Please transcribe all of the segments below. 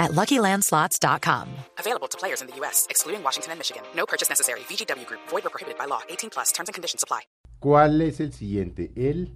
at LuckyLandSlots.com. Available to players in the U.S., excluding Washington and Michigan. No purchase necessary. VGW Group. Void or prohibited by law. 18 plus. Terms and conditions apply. ¿Cuál es el siguiente? El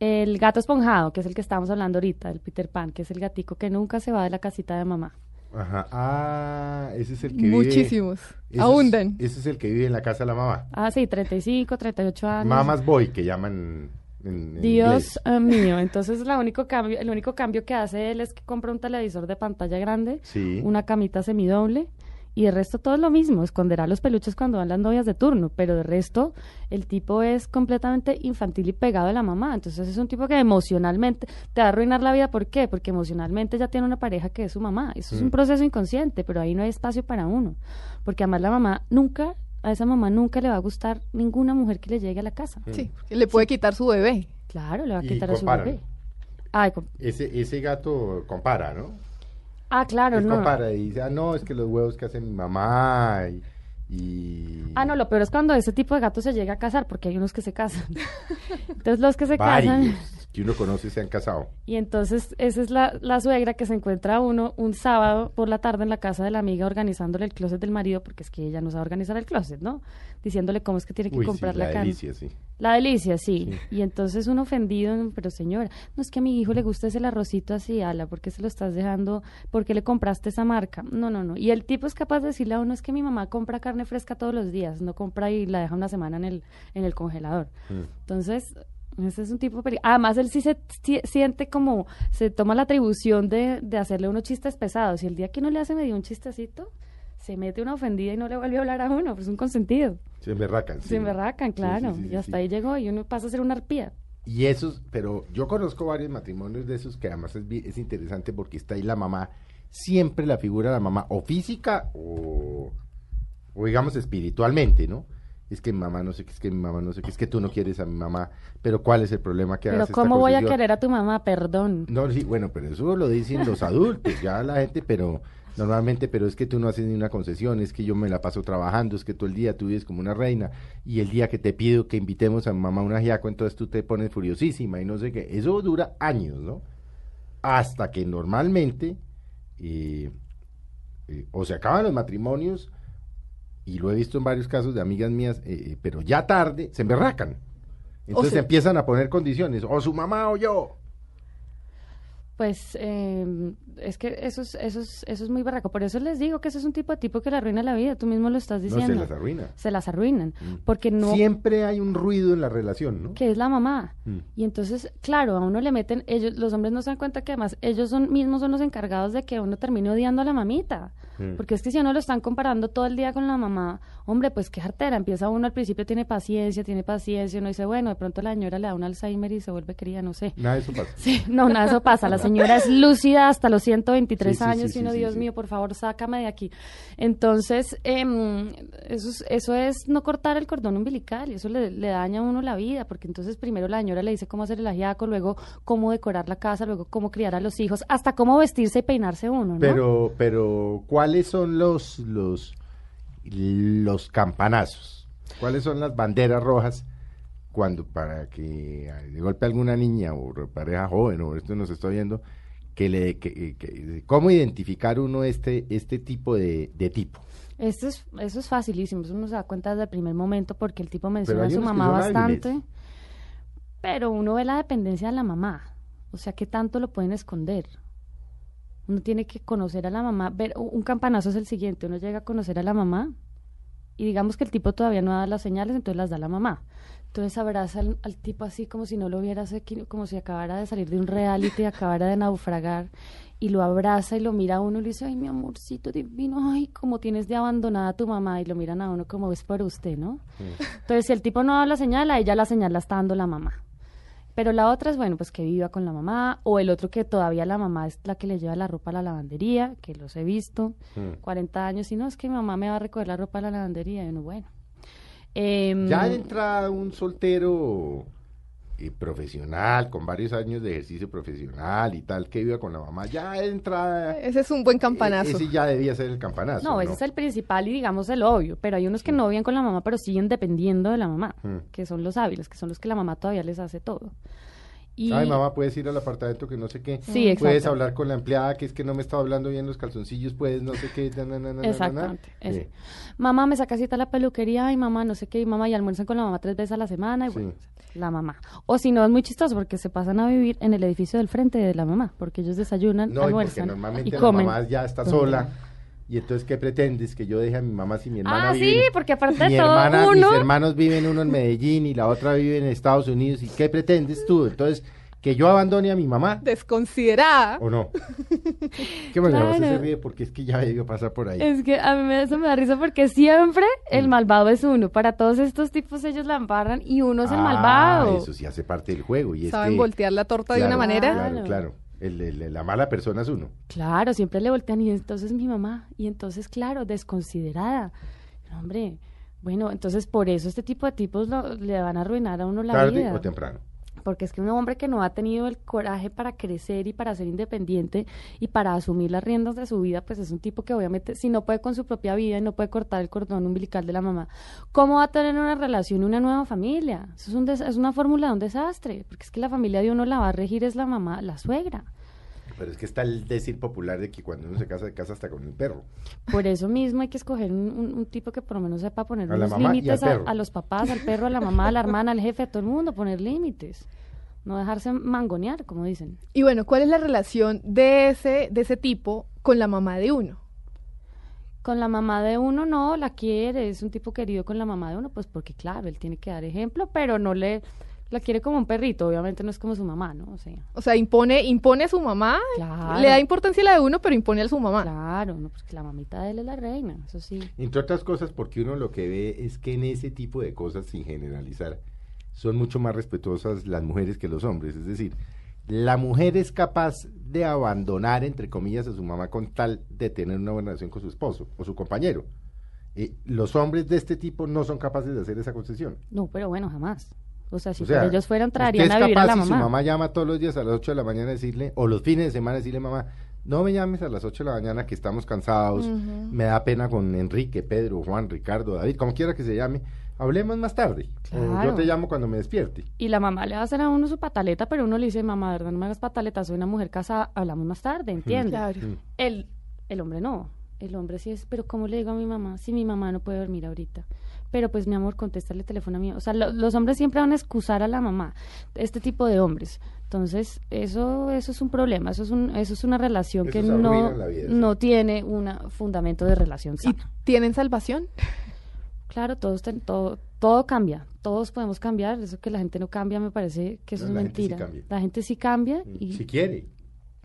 El gato esponjado, que es el que estábamos hablando ahorita, el Peter Pan, que es el gatico que nunca se va de la casita de mamá. Ajá. Ah, ese es el que vive. Muchísimos. ese es- Abundan. ese es el que vive en la casa de la mamá. Ah, sí, 35, 38 años. Mamas boy, que llaman en, en Dios inglés. eh, mío, entonces la único cambio, el único cambio que hace él es que compra un televisor de pantalla grande, Sí. una camita semidoble y el resto todo es lo mismo, esconderá los peluches cuando van las novias de turno, pero de resto el tipo es completamente infantil y pegado de la mamá, entonces es un tipo que emocionalmente te va a arruinar la vida, ¿por qué? Porque emocionalmente ya tiene una pareja que es su mamá, eso es Mm. un proceso inconsciente, pero ahí no hay espacio para uno, porque además la mamá nunca, a esa mamá nunca le va a gustar ninguna mujer que le llegue a la casa. Sí, porque le puede quitar su bebé. Claro, le va a quitar a su bebé. Ay, Ese, ese gato compara, ¿no? ah, claro, Él no. compara y dice, ah, no, es que los huevos que hace mi mamá y... y- Ah, no, lo peor es cuando ese tipo de gato se llega a casar, porque hay unos que se casan. Entonces los que se Varios casan, que uno conoce se han casado. y entonces esa es la, la suegra que se encuentra uno un sábado por la tarde en la casa de la amiga organizándole el closet del marido, porque es que ella no sabe organizar el closet, ¿no? Diciéndole cómo es que tiene que Uy, sí, comprar la la, delicia, sí. La delicia, sí. Sí. Y entonces un ofendido, pero señora, no es que a mi hijo le gusta ese arrocito así, ala, ¿por qué se lo estás dejando? ¿Por qué le compraste esa marca? No, no, no. Y el tipo es capaz de decirle a uno, es que mi mamá compra carne fresca todos los días, no compra y la deja una semana en el, en el congelador. Mm. Entonces, ese es un tipo... peli- Además, él sí se si- siente como, se toma la atribución de, de hacerle unos chistes pesados. Y el día que uno le hace medio un chistecito, se mete una ofendida y no le vuelve a hablar a uno, pues es un consentido. Se emberracan. sí. Se emberracan, claro. sí, sí, y hasta ahí llegó y uno pasa a ser una arpía. Y esos, pero yo conozco varios matrimonios de esos que además es, es interesante porque está ahí la mamá, siempre la figura de la mamá, o física o, o digamos espiritualmente, ¿no? Es que mi mamá no sé qué, es que mi mamá no sé qué, es que tú no quieres a mi mamá, pero ¿cuál es el problema que Pero ¿cómo voy a querer a tu mamá? Perdón. No, sí, bueno, pero eso lo dicen los adultos, ya la gente, pero normalmente, pero es que tú no haces ni una concesión, es que yo me la paso trabajando, es que todo el día tú vives como una reina, y el día que te pido que invitemos a mi mamá a un ajiaco, entonces tú te pones furiosísima y no sé qué. Eso dura años, ¿no? Hasta que normalmente, eh, eh, o se acaban los matrimonios, y lo he visto en varios casos de amigas mías, eh, eh, pero ya tarde se emberracan. Entonces empiezan a poner condiciones, o su mamá o yo. Pues eh, es que eso es, eso, es, eso es muy barraco. Por eso les digo que ese es un tipo de tipo que le arruina la vida. Tú mismo lo estás No diciendo. se las arruina. Se las arruinan. Mm. Porque no... Siempre hay un ruido en la relación, ¿no? que es la mamá. Mm. Y entonces, claro, a uno le meten, ellos, los hombres no se dan cuenta que además ellos son mismos son los encargados de que uno termine odiando a la mamita. Mm. Porque es que si uno lo están comparando todo el día con la mamá, hombre, pues qué jartera. Empieza uno al principio, tiene paciencia, tiene paciencia, uno dice, bueno, de pronto la señora le da un Alzheimer y se vuelve querida, no sé. Nada de eso pasa. Sí, no, nada, de eso pasa. La señora es lúcida hasta los 123 Sí, años sí, y uno, Dios mío, por favor, sácame de aquí. Entonces, em, eso, es, eso es no cortar el cordón umbilical y eso le, le daña a uno la vida, porque entonces primero la señora le dice cómo hacer el ajiaco, luego cómo decorar la casa, luego cómo criar a los hijos, hasta cómo vestirse y peinarse uno, ¿no? Pero, pero, ¿cuáles son los, los, los campanazos? ¿Cuáles son las banderas rojas cuando para que de golpe alguna niña o pareja joven o esto nos está viendo que le, que, que- cómo identificar uno este, este tipo de, de tipo? Esto es, eso es facilísimo, eso uno se da cuenta desde el primer momento porque el tipo menciona a su mamá bastante, hábiles. pero uno ve la dependencia de la mamá, o sea, ¿qué tanto lo pueden esconder? Uno tiene que conocer a la mamá, ver, un campanazo es el siguiente, uno llega a conocer a la mamá y digamos que el tipo todavía no da las señales, entonces las da la mamá. Entonces abraza al, al tipo así como si no lo hubiera, hace qui- como si acabara de salir de un reality, acabara de naufragar, y lo abraza y lo mira a uno y le dice, ay, mi amorcito divino, ay, como tienes de abandonada a tu mamá, y lo miran a uno como es por usted, ¿no? Entonces, si el tipo no da la señal, a ella la señal la está dando la mamá. Pero la otra es, bueno, pues que viva con la mamá, o el otro que todavía la mamá es la que le lleva la ropa a la lavandería, que los he visto, Mm. 40 años, y no, es que mi mamá me va a recoger la ropa a la lavandería, y uno, bueno. Em, Ya de entrada un soltero eh, profesional, con varios años de ejercicio profesional y tal, que viva con la mamá, ya de entrada... Ese es un buen campanazo. e- Ese ya debía ser el campanazo. No, ese es el principal y digamos el obvio, pero hay unos que no viven con la mamá, pero siguen dependiendo de la mamá, Mm. que son los hábiles, que son los que la mamá todavía les hace todo. Y Ay, mamá, puedes ir al apartamento que no sé qué. Sí, exacto. Puedes hablar con la empleada que es que no me estaba hablando bien los calzoncillos, puedes no sé qué. na. Exactamente. eso. Sí. Mamá me saca cita a la peluquería y mamá no sé qué, y mamá y almuerzan con la mamá tres veces a la semana y Sí. bueno, la mamá. O si no es muy chistoso porque se pasan a vivir en el edificio del frente de la mamá, porque ellos desayunan, No, y porque almuerzan normalmente y la comen. mamá ya está sola. Y entonces, ¿qué pretendes? Que yo deje a mi mamá si mi hermana Ah, vive sí, en- porque aparte de mi todo, hermana, uno- Mis hermanos viven uno en Medellín y la otra vive en Estados Unidos. ¿Y qué pretendes tú? Entonces, ¿que yo abandone a mi mamá Desconsiderada. o no? Qué bueno, usted se Claro. ríe porque es que ya debió pasar por ahí. Es que a mí me, eso me da risa porque siempre el malvado es uno. Para todos estos tipos ellos la embarran y uno es el Ah, malvado. Eso sí hace parte del juego. Y es Saben que- voltear la torta de una Claro, manera. Claro, Claro. El- el- la mala persona es uno. Claro, siempre le voltean y entonces mi mamá. Y entonces, claro, desconsiderada. No, hombre, bueno, entonces por eso este tipo de tipos lo- le van a arruinar a uno la tarde vida. o temprano. Porque es que un hombre que no ha tenido el coraje para crecer y para ser independiente y para asumir las riendas de su vida, pues es un tipo que obviamente, si no puede con su propia vida y no puede cortar el cordón umbilical de la mamá, ¿cómo va a tener una relación y una nueva familia? Eso es, un es una fórmula de un desastre, porque es que la familia de uno la va a regir es la mamá, la suegra. Pero es que está el decir popular de que cuando uno se casa, se casa hasta con el perro. Por eso mismo hay que escoger un, un- un tipo que por lo menos sepa poner A unos límites a, a los papás, al perro, a la mamá, a la hermana, al jefe, a todo el mundo, poner límites. No dejarse mangonear, como dicen. Y bueno, ¿cuál es la relación de ese, de ese tipo con la mamá de uno? Con la mamá de uno no, la quiere, es un tipo querido con la mamá de uno, pues porque claro, él tiene que dar ejemplo, pero no le, la quiere como un perrito, obviamente no es como su mamá, ¿no? O sea, O sea, impone, impone a su mamá, Claro. le da importancia a la de uno, pero impone a su mamá. claro, no, porque la mamita de él es la reina, eso sí. Entre otras cosas, porque uno lo que ve es que en ese tipo de cosas, sin generalizar, son mucho más respetuosas las mujeres que los hombres. Es decir, la mujer es capaz de abandonar, entre comillas, a su mamá con tal de tener una buena relación con su esposo o su compañero. Eh, los hombres de este tipo no son capaces de hacer esa concesión. No, pero bueno, jamás. O sea, si O sea, por ellos fueran, traerían a vivir a capaz, la si mamá. su mamá llama todos los días a las 8 de la mañana a decirle, o los fines de semana decirle, mamá, no me llames a las 8 de la mañana que estamos cansados, me da pena con Enrique, Pedro, Juan, Ricardo, David, como quiera que se llame, hablemos más tarde. O yo te llamo cuando me despierte. Y la mamá le va a hacer a uno su pataleta, pero uno le dice, mamá, ¿verdad? No me hagas pataleta, soy una mujer casada, hablamos más tarde, ¿entiendes? Claro. El, el hombre no. El hombre sí es, pero ¿cómo le digo a mi mamá si mi mamá no puede dormir ahorita? Pero pues mi amor, contéstale el teléfono a mí. O sea, lo- los hombres siempre van a excusar a la mamá, este tipo de hombres. Entonces, eso eso es un problema, eso es un eso es una relación Eso que no sí. no tiene un fundamento de relación ¿Y sana. tienen salvación? Claro, todos ten- todo todo cambia, todos podemos cambiar, eso que la gente no cambia me parece que eso No, es la gente sí mentira. cambia. la gente sí cambia y Si quiere.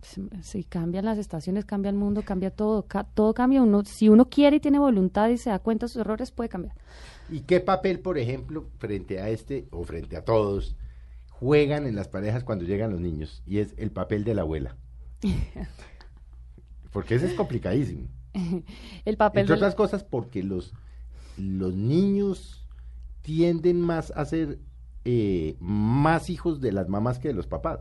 Si- si cambian las estaciones, cambia el mundo, cambia todo, ca- todo cambia. Uno, si uno quiere y tiene voluntad y se da cuenta de sus errores, puede cambiar. ¿Y qué papel, por ejemplo, frente a este o frente a todos, juegan en las parejas cuando llegan los niños? Y es el papel de la abuela. Porque ese es complicadísimo. El papel Entre otras cosas porque los, los niños tienden más a ser eh, más hijos de las mamás que de los papás.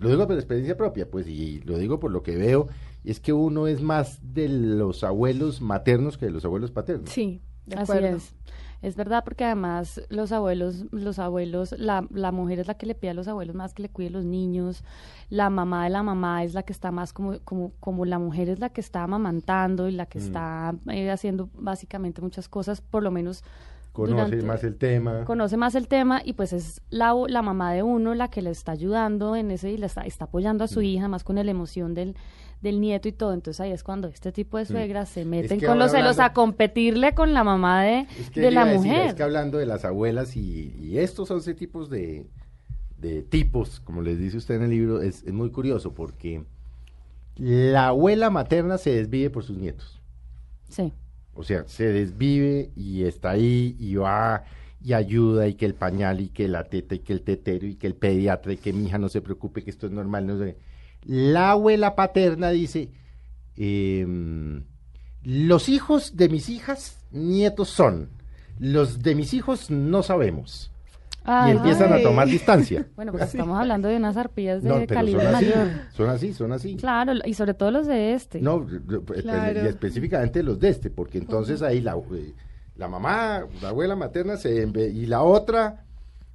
Lo digo por experiencia propia, pues, y lo digo por lo que veo, es que uno es más de los abuelos maternos que de los abuelos paternos. Sí, de Así acuerdo. es. Es verdad porque además los abuelos, los abuelos, la, la mujer es la que le pide a los abuelos más que le cuide los niños, la mamá de la mamá es la que está más como, como, como la mujer es la que está amamantando y la que está eh, haciendo básicamente muchas cosas, por lo menos Conoce durante- más el tema. conoce más el tema y pues es la, la mamá de uno la que le está ayudando en ese y le está, está apoyando a Mm. su hija más con la emoción del, del nieto y todo. Entonces ahí es cuando este tipo de suegras se meten Mm. que con los celos a competirle con la mamá de, Es que de la decir, mujer. es que hablando de las abuelas y, y estos 11 tipos de, de tipos, como les dice usted en el libro, es, es muy curioso porque la abuela materna se desvive por sus nietos. Sí, O sea, se desvive y está ahí y va y ayuda y que el pañal y que la teta y que el tetero y que el pediatra y que mi hija no se preocupe que esto es normal. No. La abuela paterna dice, em, los hijos de mis hijas, nietos son. los de mis hijos no sabemos. Ay, y empiezan a tomar distancia. Bueno, pues estamos hablando de unas arpías de No, pero son así, mayor. son así, son así. Claro, y sobre todo los de este. No, espe- Claro. y específicamente los de este, porque entonces ahí la, eh, la mamá, la abuela materna se y la otra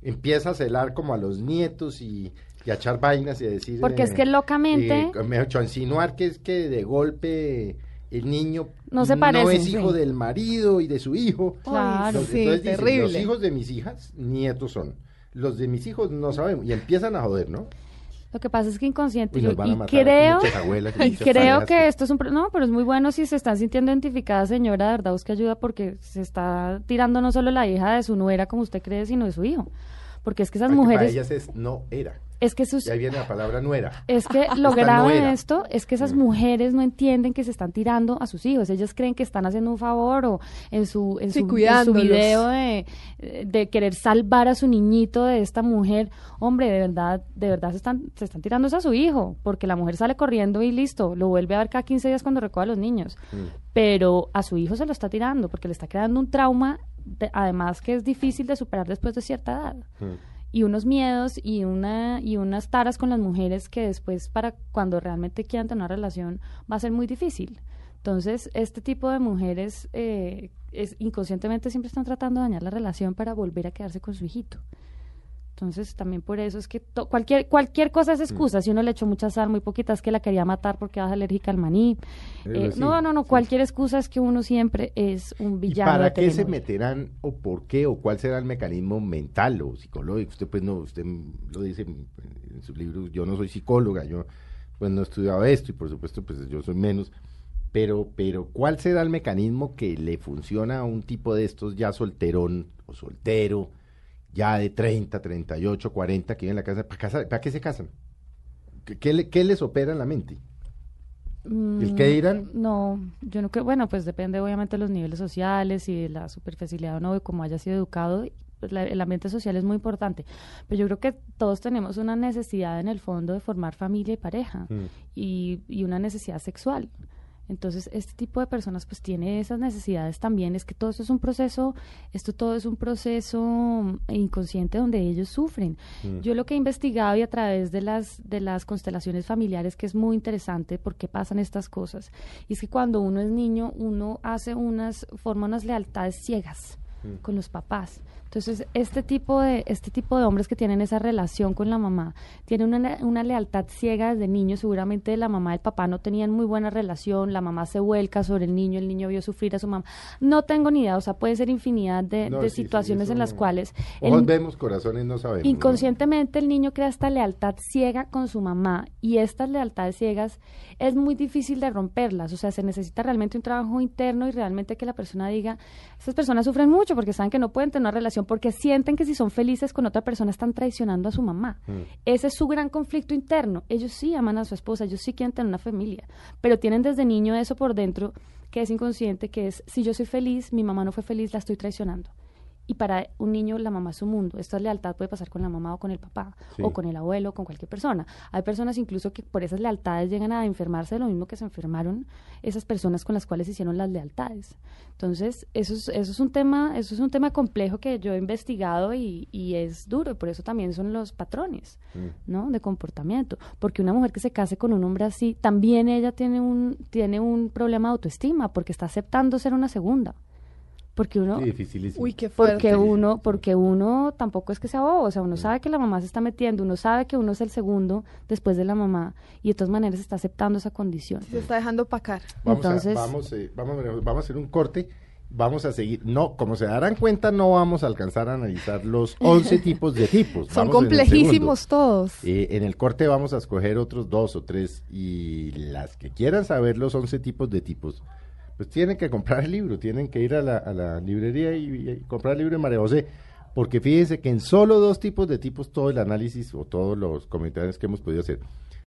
empieza a celar como a los nietos y, y a echar vainas y a decir... Porque es que locamente- eh, mejor dicho, a insinuar que es que de golpe el niño No se es hijo sí. del marido y de su hijo. Claro. Sí, entonces dicen, terrible. los hijos de mis hijas, nietos son. Los de mis hijos no sabemos. Y empiezan a joder, ¿no? Lo que pasa es que inconsciente. Uy, y creo, abuelas y creo que esto es un... No, pero es muy bueno si se están sintiendo identificadas, señora, de verdad, busque ayuda porque se está tirando no solo la hija de su nuera, como usted cree, sino de su hijo. Porque es que esas Porque Para mujeres... ellas es no era. Es que sus... Y ahí viene la palabra nuera. Es que lo Esta grave de esto es que esas mujeres no entienden que se están tirando a sus hijos. Ellas creen que están haciendo un favor o en su, en Sí, su, en su cuidándolos. video de, de querer salvar a su niñito de esta mujer. Hombre, de verdad, de verdad se están, se están tirando a su hijo, porque la mujer sale corriendo y listo, lo vuelve a ver cada 15 días cuando recoge a los niños. Pero a su hijo se lo está tirando porque le está creando un trauma, de- además que es difícil de superar después de cierta edad y unos miedos y una y unas taras con las mujeres que después para cuando realmente quieran tener una relación va a ser muy difícil. Entonces, este tipo de mujeres eh, es, inconscientemente siempre están tratando de dañar la relación para volver a quedarse con su hijito. Entonces, también por eso es que to- cualquier cualquier cosa es excusa. Si uno le echó mucha sal, muy poquitas que la quería matar porque era alérgica al maní. Eh, sí, no, no, no. sí. Cualquier excusa es que uno siempre es un ¿Y villano. para qué se meterán o por qué o cuál será el mecanismo mental o psicológico? Usted pues no, usted lo dice en, en su libro, yo no soy psicóloga, yo pues no he estudiado esto y por supuesto pues yo soy menos, pero, pero ¿cuál será el mecanismo que le funciona a un tipo de estos ya solterón o soltero, ya de 30, 38, 40 que viven en la casa? ¿Para, casa, ¿para qué se casan? ¿Qué, qué le- qué les opera en la mente? ¿El qué dirán? Mm, No, yo no creo, bueno, pues depende obviamente de los niveles sociales y de la superficialidad o no, de cómo haya sido educado. Pues la- el ambiente social es muy importante, pero yo creo que todos tenemos una necesidad en el fondo de formar familia y pareja Mm. y, y una necesidad sexual. Entonces, este tipo de personas pues tiene esas necesidades también. Es que todo esto es un proceso, esto todo es un proceso mm, inconsciente donde ellos sufren. Yo lo que he investigado y a través de las, de las constelaciones familiares, que es muy interesante por qué pasan estas cosas, y es que cuando uno es niño, uno hace unas, forma unas lealtades ciegas con los papás. Entonces, este tipo de, este tipo de hombres que tienen esa relación con la mamá, tienen una, una lealtad ciega desde niño, seguramente la mamá y el papá no tenían muy buena relación, la mamá se vuelca sobre el niño, el niño vio sufrir a su mamá. No tengo ni idea, o sea, puede ser infinidad de, No, de sí, sí, situaciones en las no- cuales Ojos el- vemos, corazones no sabemos. ¿no? Inconscientemente el niño crea esta lealtad ciega con su mamá y estas lealtades ciegas es muy difícil de romperlas, o sea, se necesita realmente un trabajo interno y realmente que la persona diga, estas personas sufren mucho porque saben que no pueden tener una relación porque sienten que si son felices con otra persona están traicionando a su mamá. Ese es su gran conflicto interno. Ellos sí aman a su esposa, ellos sí quieren tener una familia, pero tienen desde niño eso por dentro que es inconsciente, que es, si yo soy feliz, mi mamá no fue feliz, la estoy traicionando. Y para un niño la mamá es su mundo. Esta lealtad puede pasar con la mamá o con el papá, Sí. o con el abuelo, o con cualquier persona. Hay personas incluso que por esas lealtades llegan a enfermarse de lo mismo que se enfermaron esas personas con las cuales hicieron las lealtades. Entonces, eso es, eso es un tema, eso es un tema complejo que yo he investigado y, y es duro, y por eso también son los patrones, ¿no? De comportamiento. Porque una mujer que se case con un hombre así, también ella tiene un, tiene un problema de autoestima, porque está aceptando ser una segunda. Porque uno, Sí, dificilísimo. Uy, qué fuerte. porque uno, porque uno tampoco es que sea bobo, o sea, uno sabe que la mamá se está metiendo, uno sabe que uno es el segundo después de la mamá y de todas maneras está aceptando esa condición. Se está dejando pacar. Vamos, Entonces- a, vamos, eh, vamos, vamos a hacer un corte. Vamos a seguir. No, como se darán cuenta, no vamos a alcanzar a analizar los 11 tipos de tipos. Son Vamos en el complejísimos todos. Eh, en el corte vamos a escoger otros dos o tres y las que quieran saber los 11 tipos de tipos, pues tienen que comprar el libro, tienen que ir a la, a la librería y, comprar el libro de María José, porque fíjense que en solo dos tipos de tipos todo el análisis o todos los comentarios que hemos podido hacer.